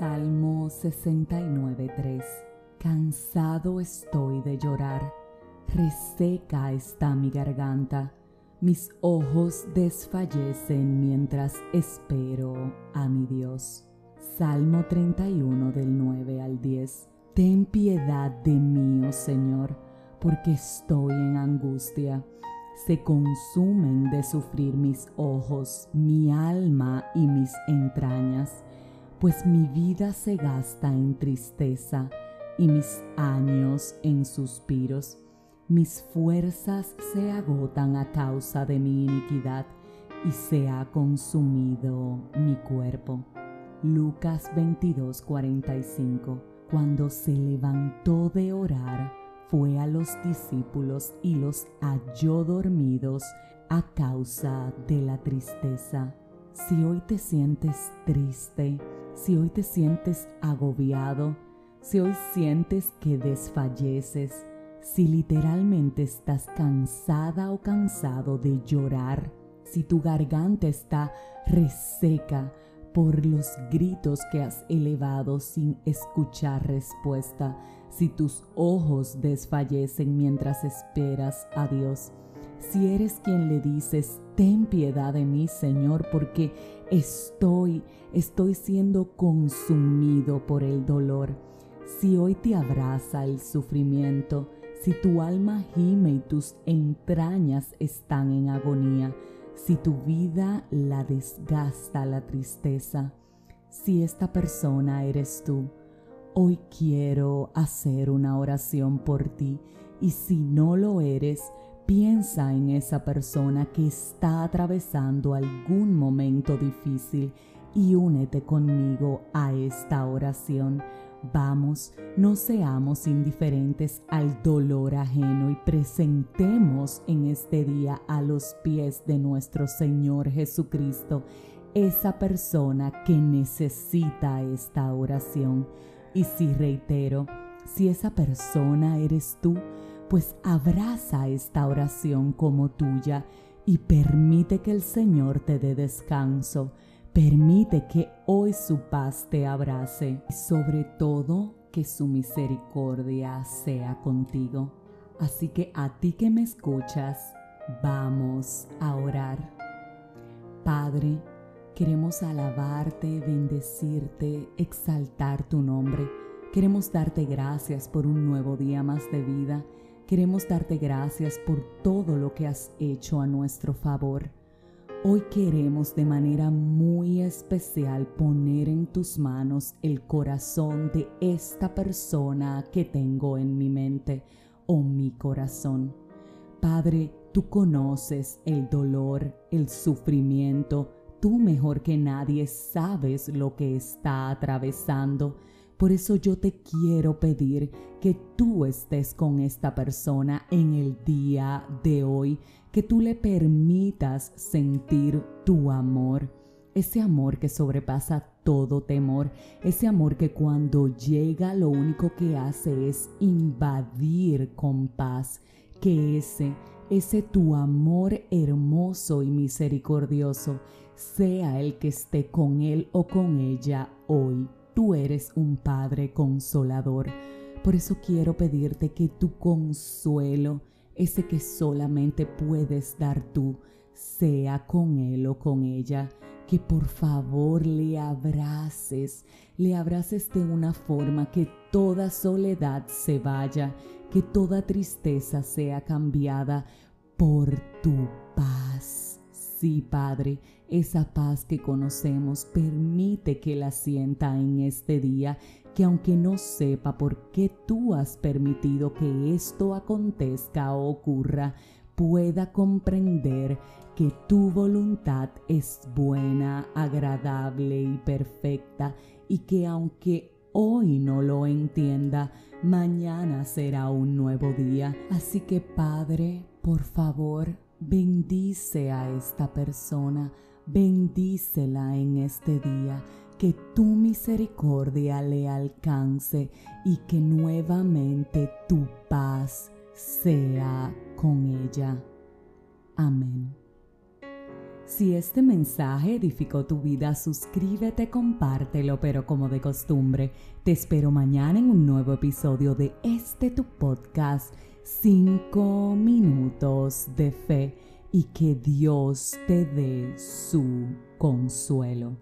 Salmo 69.3 Cansado estoy de llorar, reseca está mi garganta, mis ojos desfallecen mientras espero a mi Dios. Salmo 31 del 9 al 10 Ten piedad de mí, oh Señor, porque estoy en angustia. Se consumen de sufrir mis ojos, mi alma y mis entrañas pues mi vida se gasta en tristeza y mis años en suspiros. Mis fuerzas se agotan a causa de mi iniquidad y se ha consumido mi cuerpo. Lucas 22:45 Cuando se levantó de orar, fue a los discípulos y los halló dormidos a causa de la tristeza. Si hoy te sientes triste, si hoy te sientes agobiado, si hoy sientes que desfalleces, si literalmente estás cansada o cansado de llorar, si tu garganta está reseca por los gritos que has elevado sin escuchar respuesta, si tus ojos desfallecen mientras esperas a Dios, si eres quien le dices, ten piedad de mí, Señor, porque estoy, estoy siendo consumido por el dolor. Si hoy te abraza el sufrimiento, si tu alma gime y tus entrañas están en agonía, si tu vida la desgasta la tristeza, si esta persona eres tú, hoy quiero hacer una oración por ti y si no lo eres, Piensa en esa persona que está atravesando algún momento difícil y únete conmigo a esta oración. Vamos, no seamos indiferentes al dolor ajeno y presentemos en este día a los pies de nuestro Señor Jesucristo esa persona que necesita esta oración. Y si reitero, si esa persona eres tú, pues abraza esta oración como tuya y permite que el Señor te dé descanso. Permite que hoy su paz te abrace y sobre todo que su misericordia sea contigo. Así que a ti que me escuchas, vamos a orar. Padre, queremos alabarte, bendecirte, exaltar tu nombre. Queremos darte gracias por un nuevo día más de vida Queremos darte gracias por todo lo que has hecho a nuestro favor. Hoy queremos de manera muy especial poner en tus manos el corazón de esta persona que tengo en mi mente o mi corazón. Padre, tú conoces el dolor, el sufrimiento, tú mejor que nadie sabes lo que está atravesando por eso yo te quiero pedir que tú estés con esta persona en el día de hoy, que tú le permitas sentir tu amor, ese amor que sobrepasa todo temor, ese amor que cuando llega lo único que hace es invadir con paz, que ese, ese tu amor hermoso y misericordioso sea el que esté con él o con ella hoy tú eres un Padre consolador. Por eso quiero pedirte que tu consuelo, ese que solamente puedes dar tú, sea con él o con ella, que por favor le abraces, le abraces de una forma que toda soledad se vaya, que toda tristeza sea cambiada por tu paz. Sí, Padre, esa paz que conocemos permite que la sienta en este día, que aunque no sepa por qué tú has permitido que esto acontezca o ocurra, pueda comprender que tu voluntad es buena, agradable y perfecta y que aunque hoy no lo entienda, mañana será un nuevo día. Así que Padre, por favor, bendice a esta persona bendícela en este día, que tu misericordia le alcance y que nuevamente tu paz sea con ella. Amén. Si este mensaje edificó tu vida, suscríbete, compártelo, pero como de costumbre, te espero mañana en un nuevo episodio de este tu podcast, 5 minutos de fe, y que Dios te dé su consuelo.